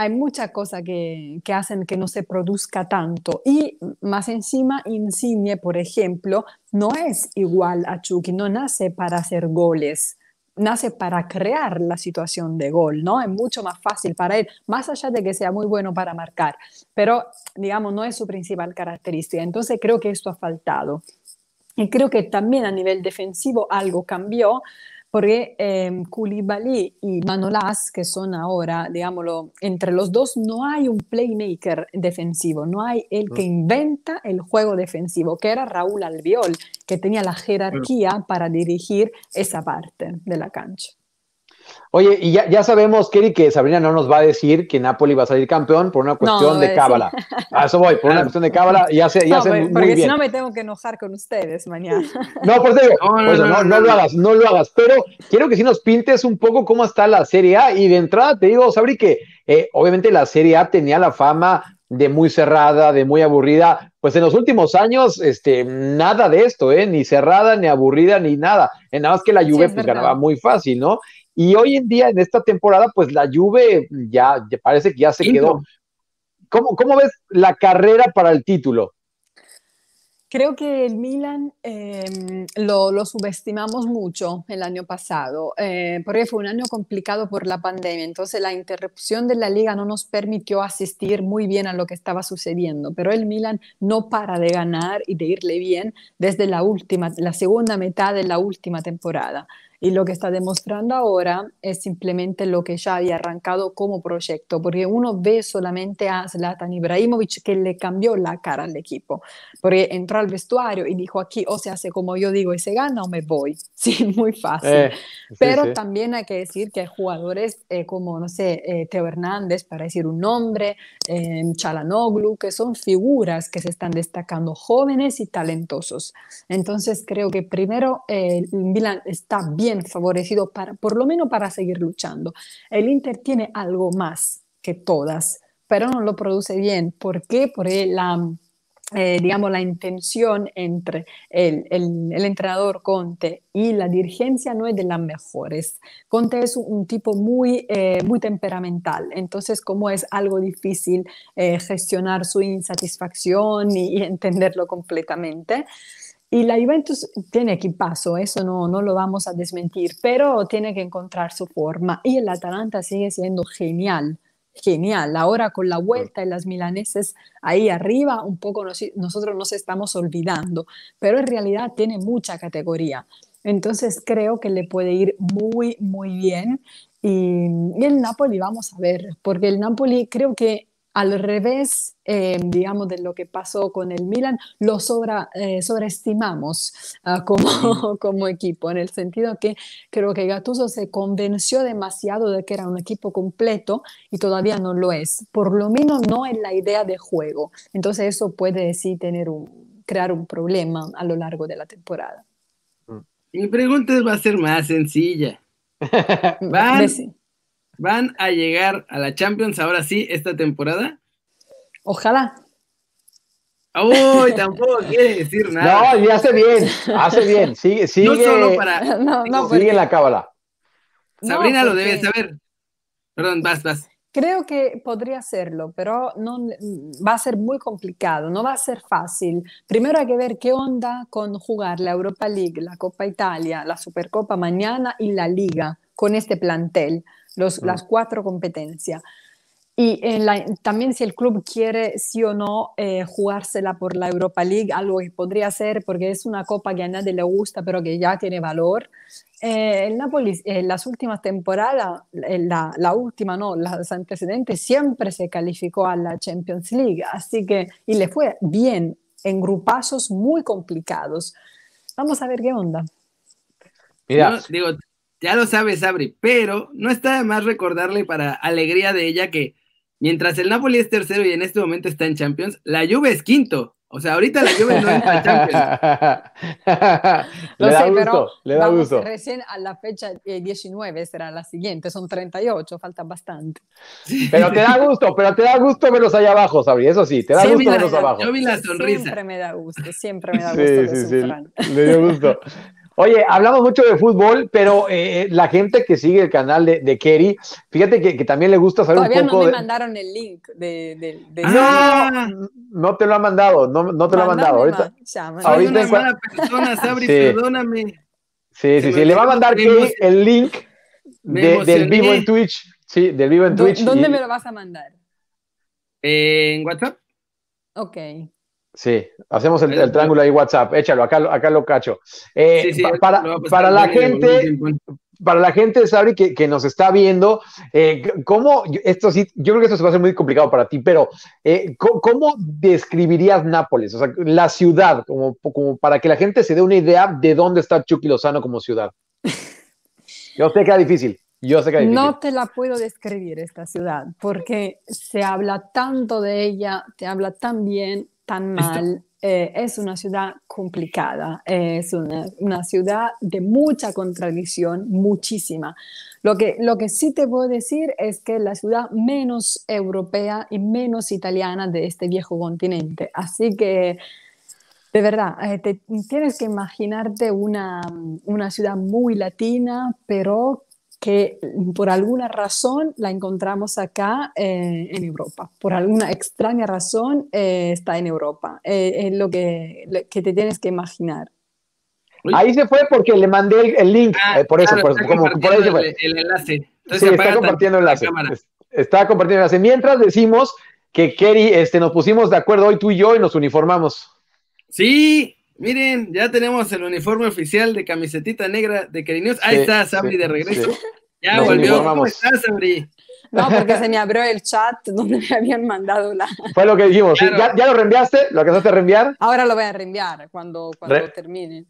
hay muchas cosas que, que, hacen que no se produzca tanto. Y más encima, Insigne, por ejemplo, no es igual a Chucky, no nace para hacer goles, nace para crear la situación de gol, ¿no? Es mucho más fácil para él, más allá de que sea muy bueno para marcar, pero digamos, no es su principal característica. Entonces creo que esto ha faltado. Y creo que también a nivel defensivo algo cambió porque eh, Koulibaly y Manolas, que son ahora, digámoslo, entre los dos no hay un playmaker defensivo, no hay el que inventa el juego defensivo, que era Raúl Albiol, que tenía la jerarquía para dirigir esa parte de la cancha. Oye, y ya, ya sabemos, Kerry, que Sabrina no nos va a decir que Napoli va a salir campeón por una cuestión de cábala. A eso voy, por una cuestión de cábala. Ya sé, ya sé porque si no me tengo que enojar con ustedes mañana. No, por eso no, no, lo hagas, no lo hagas. Pero quiero que sí nos pintes un poco cómo está la Serie A. Y de entrada te digo, Sabri, que eh, obviamente la Serie A tenía la fama de muy cerrada, de muy aburrida. Pues en los últimos años, este, nada de esto, ¿eh? Ni cerrada, ni aburrida, ni nada. Nada más que la Juve pues, ganaba muy fácil, ¿no? Y hoy en día, en esta temporada, pues la Juve ya, parece que ya se quedó. ¿Cómo, ¿Cómo ves la carrera para el título? Creo que el Milan em, lo, subestimamos mucho el año pasado, eh, porque fue un año complicado por la pandemia, entonces la interrupción de la liga no nos permitió asistir muy bien a lo que estaba sucediendo, pero el Milan no para de ganar y de irle bien desde la última, la segunda mitad de la última temporada. Y lo que está demostrando ahora es simplemente lo que ya había arrancado como proyecto, porque uno ve solamente a Zlatan Ibrahimovic que le cambió la cara al equipo, porque entró al vestuario y dijo aquí o se hace como yo digo y se gana o me voy. Sí, muy fácil. Eh, Pero también hay que decir que hay jugadores eh, como, no sé, eh, Teo Hernández, para decir un nombre, eh, Chalanoglu, que son figuras que se están destacando jóvenes y talentosos. Entonces creo que primero el Milan está bien favorecido para, por lo menos para seguir luchando. El Inter tiene algo más que todas, pero no lo produce bien. ¿Por qué? Porque la, eh, digamos, la intención entre el, el, entrenador Conte y la dirigencia no es de las mejores. Conte es un, tipo muy, eh, muy temperamental, entonces como es algo difícil eh, gestionar su insatisfacción y, y entenderlo completamente, y la Juventus tiene equipazo, eso no, no lo vamos a desmentir, pero tiene que encontrar su forma. Y el Atalanta sigue siendo genial, genial. Ahora con la vuelta de las milaneses ahí arriba, un poco nosotros nos estamos olvidando, pero en realidad tiene mucha categoría. Entonces creo que le puede ir muy, muy bien. Y, y el Napoli vamos a ver, porque el Napoli creo que al revés, eh, digamos, de lo que pasó con el Milan, lo sobra, eh, sobreestimamos ah, como, como equipo, en el sentido que creo que Gattuso se convenció demasiado de que era un equipo completo y todavía no lo es, por lo menos no en la idea de juego. Entonces eso puede sí tener un, crear un problema a lo largo de la temporada. Mi pregunta va a ser más sencilla. ¿Van, ¿Van a llegar a la Champions ahora sí esta temporada? Ojalá. Uy, tampoco quiere decir nada. No, y hace bien, hace bien. Sigue, sigue, no solo para. No, no, sigue en la cábala. Sabrina lo debe saber. Perdón, vas, vas. Creo que podría hacerlo, pero no, va a ser muy complicado, no va a ser fácil. Primero hay que ver qué onda con jugar la Europa League, la Copa Italia, la Supercopa mañana y la Liga con este plantel las cuatro competencias. Y también si el club quiere sí o no eh, jugársela por la Europa League, algo que podría hacer porque es una copa que a nadie le gusta, pero que ya tiene valor. Eh, el Napoli en las últimas temporadas, la, la, última no, las antecedentes, siempre se calificó a la Champions League, así que, y le fue bien en grupazos muy complicados. Vamos a ver qué onda. Mira, digo, ya lo sabes, Sabri, pero no está de más recordarle para alegría de ella que mientras el Napoli es tercero y en este momento está en Champions, la Juve es quinto. O sea, ahorita la Juve no entra en Champions. le da gusto, le da gusto. Recién a la fecha 19 será la siguiente, son 38, falta bastante. Pero te da gusto, pero te da gusto verlos allá abajo, Sabri, eso sí, te da gusto verlos abajo. Yo vi la sonrisa. Siempre me da gusto, siempre me da gusto. Sí, sí, sí, le dio gusto. Oye, hablamos mucho de fútbol, pero eh, eh, la gente que sigue el canal de, de Kerry, fíjate que, también le gusta saber un poco. Todavía no me mandaron el link de. de, ah, no, no te lo ha mandado, no, no te lo ha mandado. Ahorita, ahorita una mala persona, Sabri, perdóname. Sí, sí, sí, le va a mandar Kerry el link del vivo en Twitch. Sí, del vivo en Twitch. ¿Dónde me lo vas a mandar? en WhatsApp. Ok. Sí, hacemos el, triángulo ahí WhatsApp, échalo, acá, acá lo cacho. Eh, para, para la gente, para la gente, Sabri, que, que nos está viendo, eh, ¿cómo, esto sí, yo creo que esto se va a ser muy complicado para ti, pero eh, ¿cómo, describirías Nápoles? O sea, la ciudad, como, como para que la gente se dé una idea de dónde está Chucky Lozano como ciudad. Yo sé que es difícil. Yo sé que difícil. No te la puedo describir esta ciudad porque se habla tanto de ella, te habla tan bien, tan mal. Eh, es una ciudad complicada, es una, una, ciudad de mucha contradicción, muchísima. Lo que, lo que sí te puedo decir es que es la ciudad menos europea y menos italiana de este viejo continente. Así que, de verdad, eh, te, tienes que imaginarte una, una ciudad muy latina, pero que por alguna razón la encontramos acá eh, en Europa. Por alguna extraña razón eh, está en Europa. es lo que, que, te tienes que imaginar. Ahí se fue porque le mandé el, link. Ah, por eso, por, como, por ahí se fue. El, enlace. sí, está compartiendo el enlace. Está compartiendo el enlace. Mientras decimos que Kerry, este, nos pusimos de acuerdo hoy tú y yo y nos uniformamos. Sí, miren, ya tenemos el uniforme oficial de camisetita negra de Kerry News. Ahí está Sabri de regreso. Ya volvió. ¿Cómo estás, Sabri? No, porque se me abrió el chat donde me habían mandado la. Fue lo que dijimos. ¿Ya, lo reenviaste? ¿Lo acabaste de reenviar? Ahora lo voy a reenviar cuando, cuando termine.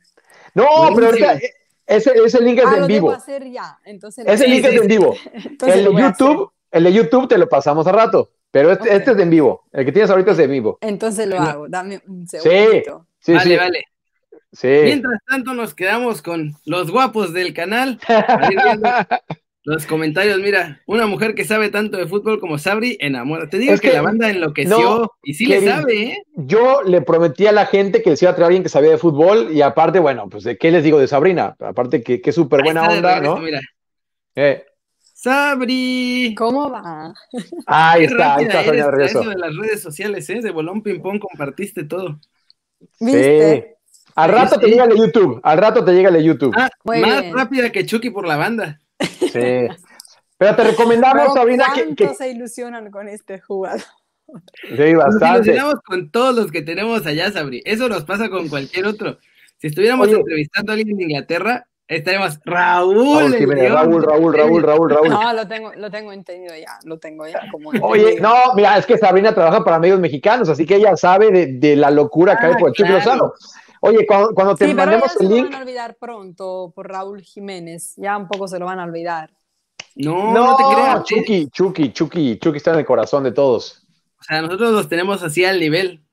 No, pero ahorita, ese, ese link es ah, en vivo. Hacer ya. Entonces, ese link es en vivo. el de YouTube, el de YouTube te lo pasamos a rato. Pero este, este, es en vivo. El que tienes ahorita es en vivo. Entonces lo hago. Dame un segundo. Sí, sí, vale, vale. Sí. Mientras tanto, nos quedamos con los guapos del canal. los comentarios, mira, una mujer que sabe tanto de fútbol como Sabri enamora. Te digo que, la banda enloqueció y sí le sabe, ¿eh? Yo le prometí a la gente que les iba a traer a alguien que sabía de fútbol y aparte, bueno, pues ¿de qué les digo de Sabrina? Aparte que, que súper buena onda, ¿no? Mira. Eh. Sabri. ¿Cómo va? Ahí está, ahí está, Sonia Eso de las redes sociales, ¿eh? De Bolón Ping Pong compartiste todo. ¿Viste? Sí. Al rato te llega el YouTube, al rato te llega el YouTube. Ah, más rápida que Chucky por la banda. Sí. Pero te recomendamos, Sabrina, que, que... se ilusionan con este jugador? Sí, bastante. Nos ilusionamos con todos los que tenemos allá, Sabri. Eso nos pasa con cualquier otro. Si estuviéramos entrevistando a alguien de Inglaterra, Estaremos Raúl. Raúl, Raúl, Raúl, Raúl, Raúl, No, lo tengo, lo tengo entendido ya, lo tengo ya. Como Oye, no, mira, es que Sabrina trabaja para medios mexicanos, así que ella sabe de, de la locura que hay ah, por el Chucky Lozano. Oye, cuando, cuando te sí, mandemos pero el link. Se lo van a olvidar pronto por Raúl Jiménez, ya un poco se lo van a olvidar. No, no, te creas. Chucky, Chucky, Chucky, Chucky está en el corazón de todos. O sea, nosotros los tenemos así al nivel.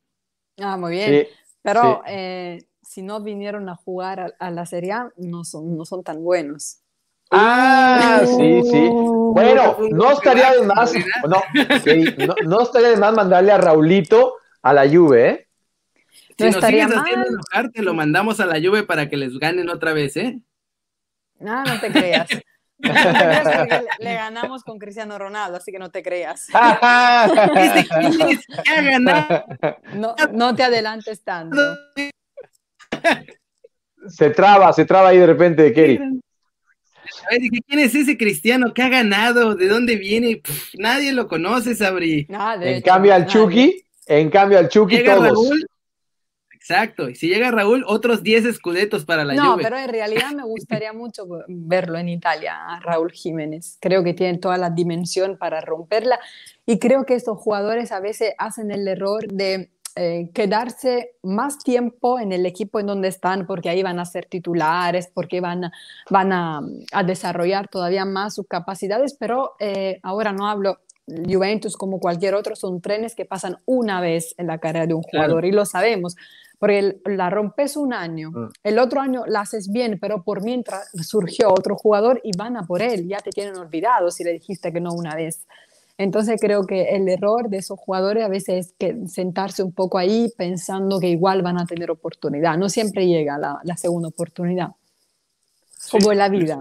Ah, muy bien. pero Eh, si no vinieron a jugar a, la Serie A, no son, no son tan buenos. Ah, sí, sí. Bueno, no estaría de más, no, no, estaría de más mandarle a Raulito a la Juve, ¿eh? Si no nos sigues haciendo enojar, te lo mandamos a la Juve para que les ganen otra vez, ¿eh? No, no te creas. No te creas le, ganamos con Cristiano Ronaldo, así que no te creas. no, no te adelantes tanto. Se traba, se traba ahí de repente, Kerry. ¿quién es ese cristiano que ha ganado? ¿De dónde viene? nadie lo conoce, Sabri. en cambio al Chucky, en cambio al Chucky todos. exacto, y si llega Raúl, otros 10 escudetos para la No, pero en realidad me gustaría mucho verlo en Italia, a Raúl Jiménez. Creo que tiene toda la dimensión para romperla y creo que estos jugadores a veces hacen el error de eh, quedarse más tiempo en el equipo en donde están, porque ahí van a ser titulares, porque van, van a, desarrollar todavía más sus capacidades, pero eh, ahora no hablo Juventus como cualquier otro, son trenes que pasan una vez en la carrera de un jugador y lo sabemos, porque la rompes un año, mm. el otro año la haces bien, pero por mientras surgió otro jugador y van a por él, ya te tienen olvidado si le dijiste que no una vez. Entonces creo que el error de esos jugadores a veces es que sentarse un poco ahí pensando que igual van a tener oportunidad. No siempre llega la, la segunda oportunidad, como en la vida.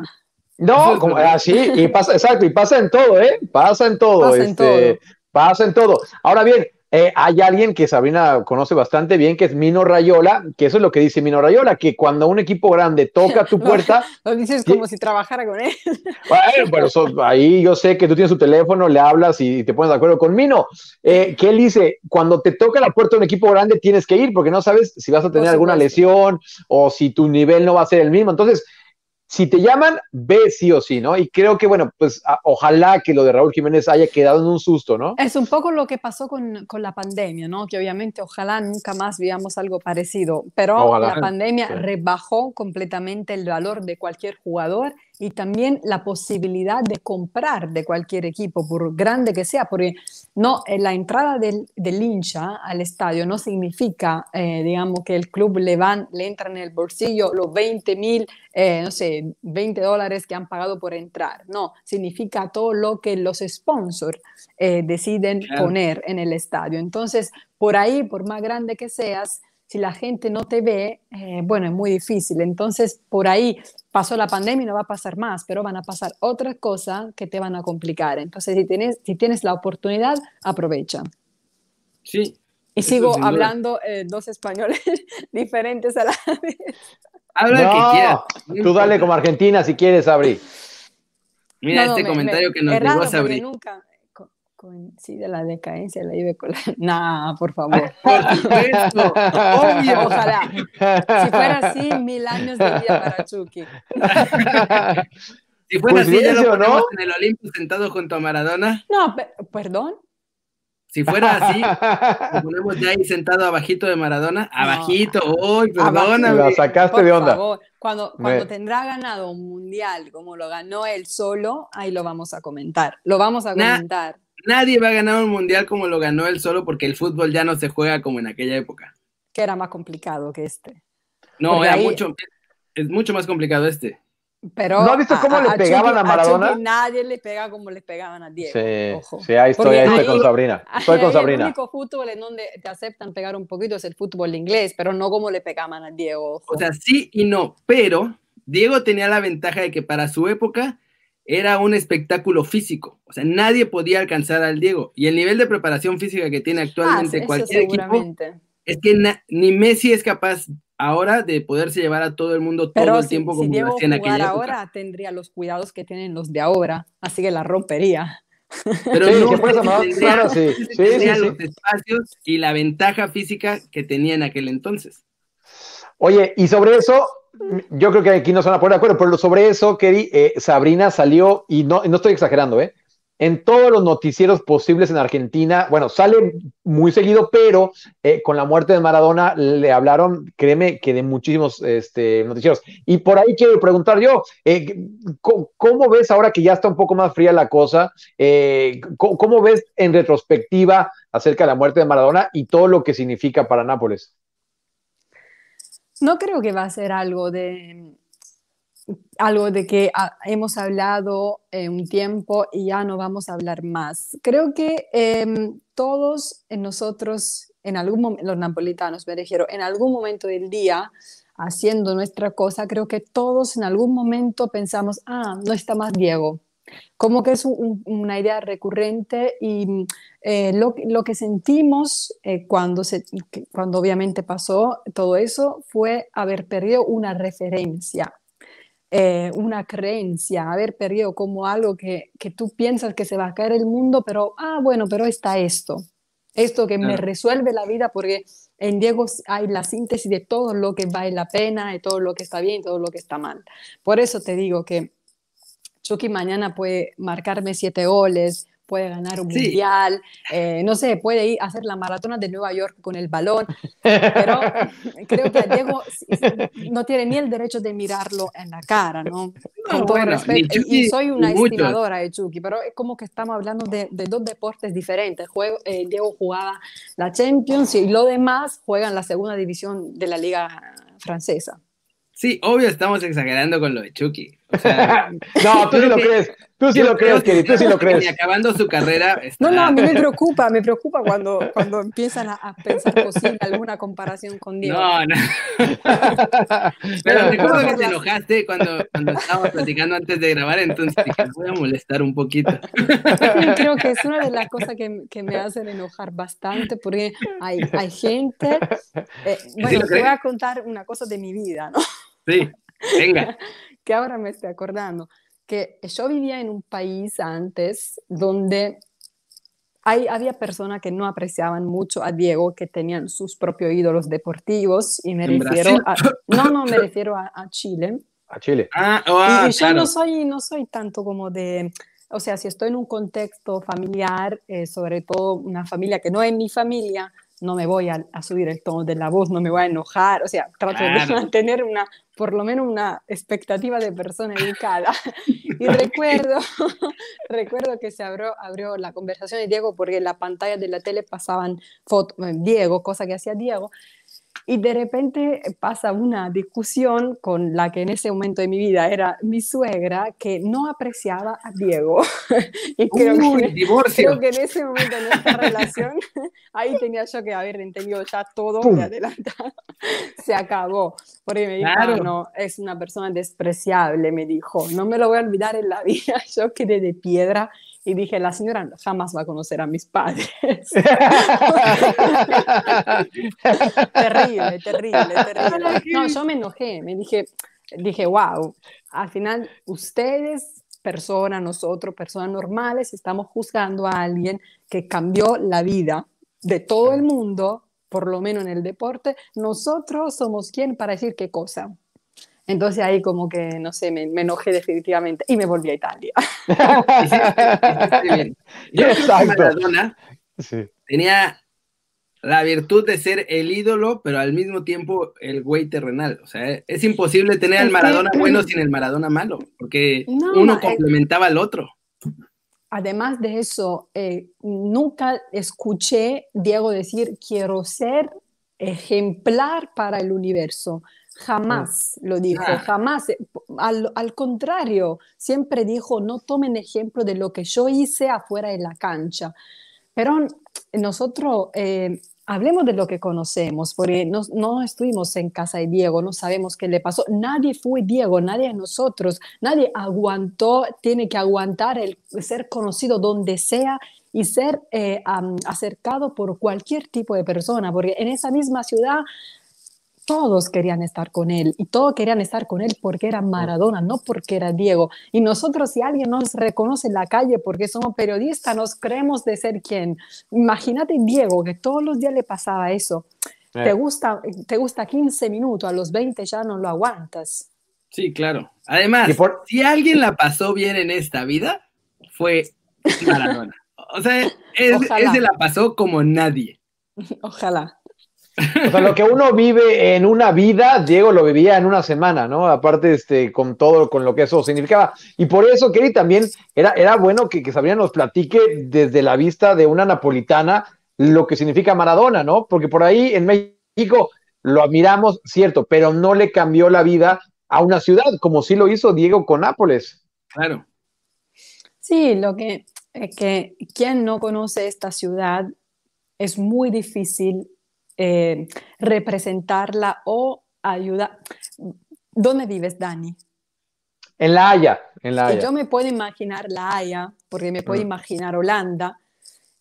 No, como, así, ah, y pasa, exacto, y pasa en todo, ¿eh? Pasa en todo. Pasa en este, todo. Pasa en todo. Ahora bien, eh, hay alguien que Sabrina conoce bastante bien, que es Mino Rayola, que eso es lo que dice Mino Rayola, que cuando un equipo grande toca tu puerta... lo dices como si trabajara con él. Bueno, ahí yo sé que tú tienes su teléfono, le hablas y te pones de acuerdo con Mino. Eh, que él dice, cuando te toca la puerta de un equipo grande tienes que ir, porque no sabes si vas a tener alguna lesión o si tu nivel no va a ser el mismo. Entonces, si te llaman, ve sí o sí, ¿no? Y creo que, bueno, pues ojalá que lo de Raúl Jiménez haya quedado en un susto, ¿no? Es un poco lo que pasó con, con la pandemia, ¿no? Que obviamente ojalá nunca más veamos algo parecido, pero la pandemia rebajó completamente el valor de cualquier jugador y también la posibilidad de comprar de cualquier equipo, por grande que sea, porque no, eh, la entrada del, del hincha al estadio no significa, eh, digamos, que el club le van, le entra en el bolsillo los 20 mil, eh, no sé, 20 dólares que han pagado por entrar. No, significa todo lo que los sponsors deciden poner en el estadio. Entonces, por ahí, por más grande que seas, si la gente no te ve, bueno, es muy difícil. Entonces, por ahí pasó la pandemia y no va a pasar más, pero van a pasar otras cosas que te van a complicar. Entonces, si tienes, si tienes la oportunidad, aprovecha. Sí. Y sigo hablando eh, dos españoles diferentes a la vez. Habla que quieras. Tú dale como Argentina si quieres, Sabri. Mira este comentario que nos llegó Sabri. Nunca coincide la decadencia la IBE con la... Nah, por favor. Obvio. Ojalá. Si fuera así, mil años de vida para Chucky. si fuera pues así, ya lo ponemos ¿no? en el Olimpo sentado junto a Maradona. No, perdón. Si fuera así, lo ponemos ya ahí sentado abajito de Maradona, abajito, uy, perdóname. La sacaste de onda. Favor. Cuando, cuando tendrá ganado un mundial como lo ganó él solo, ahí lo vamos a comentar. Lo vamos a comentar. Nadie va a ganar un mundial como lo ganó él solo porque el fútbol ya no se juega como en aquella época. Que era más complicado que este. No, era mucho, es mucho más complicado este. Pero ¿No has visto cómo le pegaban a Maradona? nadie le pega como le pegaban a Diego. Sí, sí ahí estoy, ahí estoy con Sabrina. Estoy con Sabrina. El único fútbol en donde te aceptan pegar un poquito es el fútbol inglés, pero no como le pegaban a Diego. O sea, sí y no, pero Diego tenía la ventaja de que para su época era un espectáculo físico. O sea, nadie podía alcanzar al Diego. Y el nivel de preparación física que tiene actualmente ah, cualquier equipo es que ni Messi es capaz ahora de poderse llevar a todo el mundo todo el tiempo como si lo hacía en aquella ahora tendría los cuidados que tienen los de ahora, así que la rompería. Pero no tendría, sí. los espacios y la ventaja física que tenía en aquel entonces. Oye, y sobre eso, yo creo que aquí no se van a poner de acuerdo, pero sobre eso, Keri, eh, Sabrina salió, y no, no estoy exagerando, ¿eh? en todos los noticieros posibles en Argentina. Bueno, sale muy seguido, pero eh, con la muerte de Maradona le hablaron, créeme, que de muchísimos este, noticieros. Y por ahí quiero preguntar yo, eh, ¿cómo, ves ahora que ya está un poco más fría la cosa? ¿cómo, ves en retrospectiva acerca de la muerte de Maradona y todo lo que significa para Nápoles? No creo que va a ser algo de algo de que ah, hemos hablado eh, un tiempo y ya no vamos a hablar más. Creo que em, todos nosotros, en algún momento, los napolitanos me refiero, en algún momento del día, haciendo nuestra cosa, creo que todos en algún momento pensamos, ah, no está más Diego. Como que es una idea recurrente y eh, lo, lo, que sentimos eh, cuando, se, cuando obviamente pasó todo eso fue haber perdido una referencia eh, una creencia, haber perdido como algo que, que, tú piensas que se va a caer el mundo, pero, ah, bueno, pero está esto, esto que me resuelve la vida, porque en Diego hay la síntesis de todo lo que vale la pena, de todo lo que está bien, todo lo que está mal. Por eso te digo que Chucky mañana puede marcarme siete goles, puede ganar un mundial, eh, no sé, puede ir a hacer la maratona de Nueva York con el balón, pero creo que Diego no tiene ni el derecho de mirarlo en la cara, ¿no? Con todo respeto. y, soy una estimadora de Chucky, pero es como que estamos hablando de, dos deportes diferentes. Juego, eh, Diego jugaba la Champions y lo demás juegan la segunda división de la liga francesa. Sí, obvio estamos exagerando con lo de Chucky. no, tú sí lo crees. Tú sí lo crees, Kelly, tú sí lo crees. Y acabando su carrera. No, no, a mí me preocupa, me preocupa cuando, cuando empiezan a, pensar posible alguna comparación con Diego. No, no. Pero recuerdo que te enojaste cuando, cuando estábamos platicando antes de grabar, entonces dije, voy a molestar un poquito. Creo que es una de las cosas que, que me hacen enojar bastante, porque hay, hay gente. Eh, bueno, te voy a contar una cosa de mi vida, ¿no? Sí, venga. Que ahora me estoy acordando que yo vivía en un país antes donde hay, había personas que no apreciaban mucho a Diego, que tenían sus propios ídolos deportivos, y me refiero a, no, no, me refiero a, Chile. A Chile. Ah, oh, ah, y, yo no soy, no soy tanto como de, o sea, si estoy en un contexto familiar, eh, sobre todo una familia que no es mi familia, no me voy a, subir el tono de la voz, no me voy a enojar, o sea, trato de mantener una, por lo menos una expectativa de persona educada. y recuerdo, recuerdo que se abrió, abrió la conversación de Diego porque en la pantalla de la tele pasaban fotos, Diego, cosa que hacía Diego, y de repente pasa una discusión con la que en ese momento de mi vida era mi suegra, que no apreciaba a Diego. y creo, que, divorcio. creo que en ese momento de nuestra relación, ahí tenía yo que haber entendido ya todo de adelantado. Se acabó. Porque me dijo, no, es una persona despreciable, me dijo. No me lo voy a olvidar en la vida. Yo quedé de piedra y dije, la señora jamás va a conocer a mis padres. terrible, terrible, terrible. No, yo me enojé, me dije, dije, wow, al final ustedes, personas, nosotros, personas normales, estamos juzgando a alguien que cambió la vida de todo el mundo, por lo menos en el deporte, nosotros somos quien para decir qué cosa. Entonces ahí como que, no sé, me, enojé definitivamente y me volví a Italia. Yo Maradona tenía la virtud de ser el ídolo, pero al mismo tiempo el güey terrenal. O sea, es imposible tener al Maradona bueno sin el Maradona malo, porque uno complementaba al otro. Además de eso, eh, nunca escuché Diego decir, quiero ser ejemplar para el universo. Jamás lo dijo, jamás. Eh, al, contrario, siempre dijo, no tomen ejemplo de lo que yo hice afuera de la cancha. Pero nosotros eh, hablemos de lo que conocemos, porque no, no, estuvimos en casa de Diego, no sabemos qué le pasó. Nadie fue Diego, nadie de nosotros, nadie aguantó, tiene que aguantar el ser conocido donde sea y ser eh, acercado por cualquier tipo de persona, porque en esa misma ciudad todos querían estar con él y todos querían estar con él porque era Maradona, no porque era Diego. Y nosotros si alguien nos reconoce en la calle porque somos periodistas, nos creemos de ser quien. Imagínate Diego, que todos los días le pasaba eso. Te, eh. gusta, te gusta 15 minutos, a los 20 ya no lo aguantas. Sí, claro. Además, si alguien la pasó bien en esta vida, fue Maradona. O sea, él, él se la pasó como nadie. Ojalá. O sea, lo que uno vive en una vida, Diego lo vivía en una semana, ¿no? Aparte, este, con todo, con lo que eso significaba. Y por eso, Kerry, también era, era bueno que, que Sabrina nos platique desde la vista de una napolitana lo que significa Maradona, ¿no? Porque por ahí en México lo admiramos, cierto, pero no le cambió la vida a una ciudad, como sí lo hizo Diego con Nápoles. Claro. Sí, lo que es que quien no conoce esta ciudad es muy difícil eh, representarla o ayudar. ¿Dónde vives, Dani? En La Haya, en La Haya. Yo me puedo imaginar La Haya, porque me puedo mm. imaginar Holanda,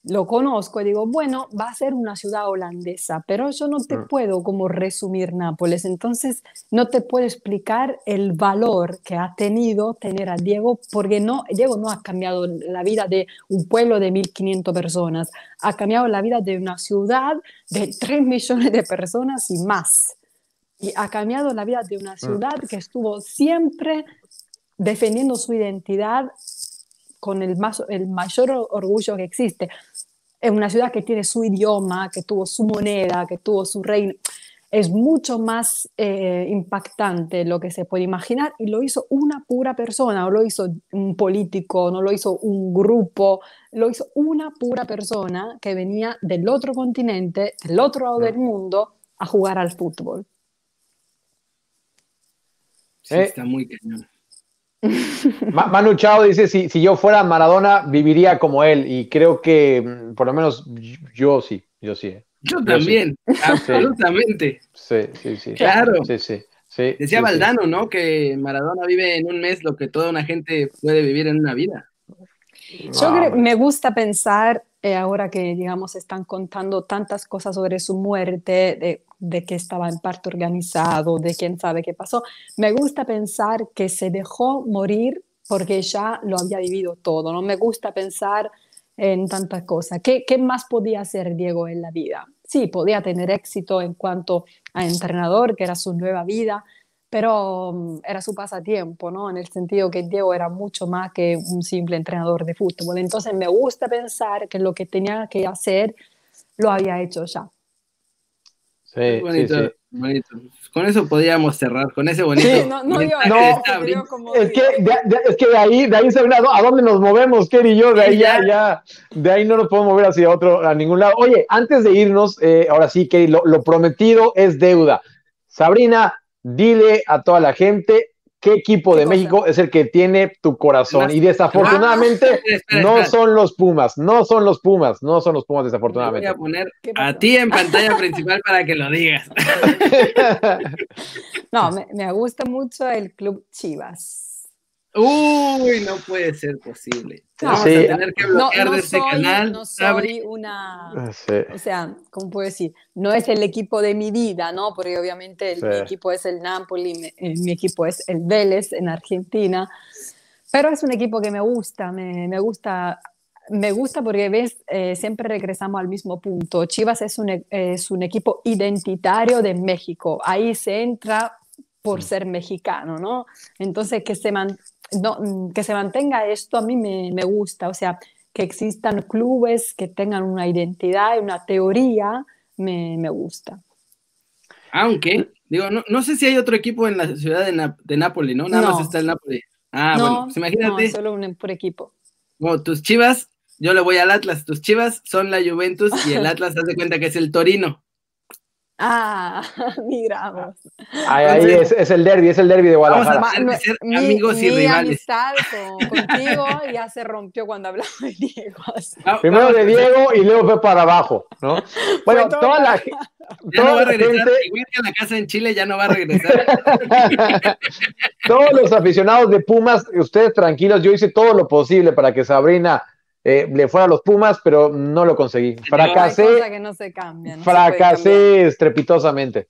lo conozco y digo, bueno, va a ser una ciudad holandesa, pero yo no te puedo como resumir Nápoles, entonces no te puedo explicar el valor que ha tenido tener a Diego, porque no, Diego no ha cambiado la vida de un pueblo de 1.500 personas, ha cambiado la vida de una ciudad de 3 millones de personas y más. Y ha cambiado la vida de una mm. ciudad que estuvo siempre defendiendo su identidad con el, más, el mayor orgullo que existe. Es una ciudad que tiene su idioma, que tuvo su moneda, que tuvo su reino. Es mucho más eh, impactante lo que se puede imaginar y lo hizo una pura persona, no lo hizo un político, no lo hizo un grupo, lo hizo una pura persona que venía del otro continente, del otro lado del mundo, a jugar al fútbol. Sí, está muy cañón. Manu Chao dice, si, si yo fuera Maradona, viviría como él. Y creo que, mm, por lo menos, yo sí, yo sí. ¿eh? Yo, también, absolutamente. Sí, sí, sí. Claro. Sí, sí. Decía Valdano, ¿no? Que Maradona vive en un mes lo que toda una gente puede vivir en una vida. Yo me gusta pensar, eh, ahora que, digamos, están contando tantas cosas sobre su muerte, de de que estaba en parto organizado, de quién sabe qué pasó. Me gusta pensar que se dejó morir porque ya lo había vivido todo, no me gusta pensar en tantas cosas. ¿Qué, ¿Qué, más podía hacer Diego en la vida? Sí, podía tener éxito en cuanto a entrenador, que era su nueva vida, pero mm, era su pasatiempo, ¿no? En el sentido que Diego era mucho más que un simple entrenador de fútbol. Entonces me gusta pensar que lo que tenía que hacer lo había hecho ya. Sí, sí, Con eso podríamos cerrar, con ese bonito. Sí, no, no, yo, no es, que de, es que de ahí, de ahí se a dónde nos movemos, Kerry y yo, de ahí ya, ya, de ahí no nos podemos mover hacia otro, a ningún lado. Oye, antes de irnos, eh, ahora sí, Kerry, lo, lo prometido es deuda. Sabrina, dile a toda la gente qué equipo de México es el que tiene tu corazón. Y desafortunadamente no son los Pumas, no son los Pumas, no son los Pumas, desafortunadamente. voy a poner a ti en pantalla principal para que lo digas. no, me, me gusta mucho el Club Chivas. Uy, no puede ser posible. Vamos a tener que bloquear de este canal. No soy una. Ah, o sea, ¿cómo puedo decir? No es el equipo de mi vida, ¿no? Porque obviamente mi equipo es el Napoli, eh, mi, equipo es el Vélez en Argentina. Pero es un equipo que me gusta, me, me gusta. Me gusta porque ves, eh, siempre regresamos al mismo punto. Chivas es un, es un equipo identitario de México. Ahí se entra por ser mexicano, ¿no? Entonces, que se, man, no, que se mantenga esto a mí me, me, gusta, o sea, que existan clubes que tengan una identidad y una teoría, me, me gusta. Aunque, digo, no, no, sé si hay otro equipo en la ciudad de, de Nápoles, ¿no? Nada más está el Nápoles. Ah, bueno, pues imagínate. Solo un por equipo. Como tus chivas, yo le voy al Atlas, tus chivas son la Juventus y el Atlas hace cuenta que es el Torino. Ah, miramos. Ahí, ahí es, es, el derby, es el derby de Guadalajara. Vamos a ser amigos y mi amistad con, contigo ya se rompió cuando hablamos de Diego. Primero de Diego y luego fue para abajo, ¿no? Bueno, toda la ya no va a regresar, gente... igual que a la casa en Chile, ya no va a regresar. Todos los aficionados de Pumas, ustedes tranquilos, yo hice todo lo posible para que Sabrina eh, le fuera a los Pumas, pero no lo conseguí. Fracasé. Que no se cambia, no fracasé estrepitosamente.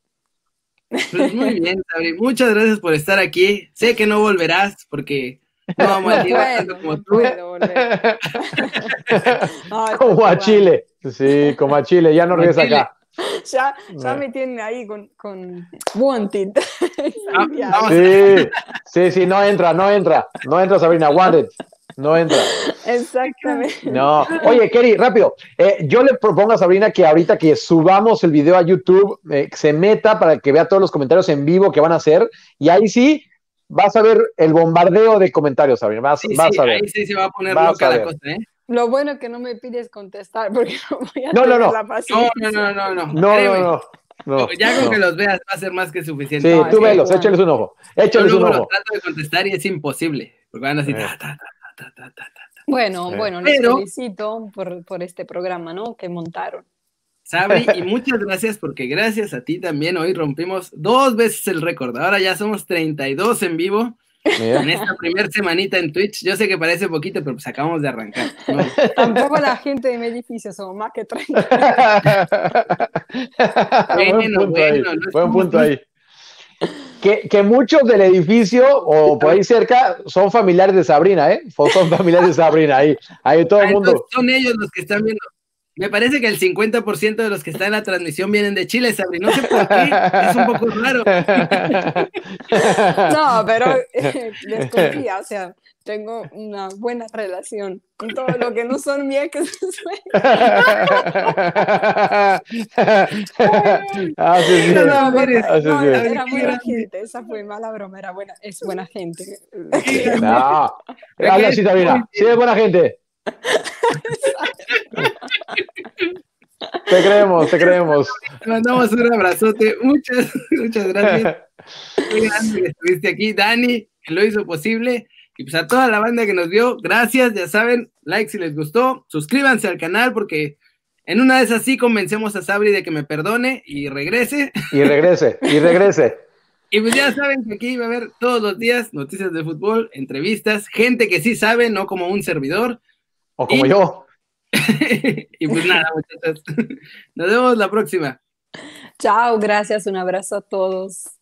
Pues muy bien, Sabri. Muchas gracias por estar aquí. Sé que no volverás porque no vamos a tanto como tú. como a Chile. Sí, como a Chile. Ya no regresa acá. Ya, ya me tienen ahí con, con Wanted. Ah, sí, sí, sí, no entra, no entra. No entra Sabrina, Wanted. No entra. Exactamente. No. Oye, Kerry, rápido. Eh, yo le propongo a Sabrina que ahorita que subamos el video a YouTube, eh, se meta para que vea todos los comentarios en vivo que van a hacer. Y ahí sí vas a ver el bombardeo de comentarios, Sabrina. Vas, vas a ver. Ahí sí se va a poner loca la cosa, ¿eh? Lo bueno es que no me pides contestar porque no voy a no, no, no. la paciencia. No, no, no, no. No, no, no. ya con que los veas va a ser más que suficiente. Sí, tú velos, échales un ojo. Échales un ojo. trato de contestar y es imposible. Porque van así, ta, ta, ta, bueno, bueno, les felicito por, por, este programa, ¿no? Que montaron. Sabri, y muchas gracias porque gracias a ti también hoy rompimos dos veces el récord. Ahora ya somos 32 en vivo. En esta primera semanita en Twitch, yo sé que parece poquito, pero pues acabamos de arrancar. Tampoco la gente de mi edificio somos más que 30. bueno, bueno, buen punto ahí que, muchos del edificio o por ahí cerca son familiares de Sabrina, ¿eh? Son familiares de Sabrina, ahí, ahí todo el mundo. Son ellos los que están viendo. Me parece que el 50% de los que están en la transmisión vienen de Chile, Sabrina. No sé por qué, es un poco raro. No, pero eh, desconfía, o sea, tengo una buena relación con todo lo que no son mi ex. ah, sí, sí. No, no, era buena gente, esa fue mala broma, era buena, es buena gente. No, habla así, Sabina, sí es buena gente. Te creemos, te creemos. Te mandamos un abrazote. Muchas, muchas gracias. Muy grande que estuviste aquí. Dani, que lo hizo posible. Y pues a toda la banda que nos vio, gracias, ya saben, like si les gustó, suscríbanse al canal porque en una de esas sí convencemos a Sabri de que me perdone y regrese. Y regrese, y regrese. y pues ya saben que aquí va a haber todos los días noticias de fútbol, entrevistas, gente que sí sabe, no como un servidor. O como yo. y pues nada, muchachos. Nos vemos la próxima. Chao, gracias, un abrazo a todos.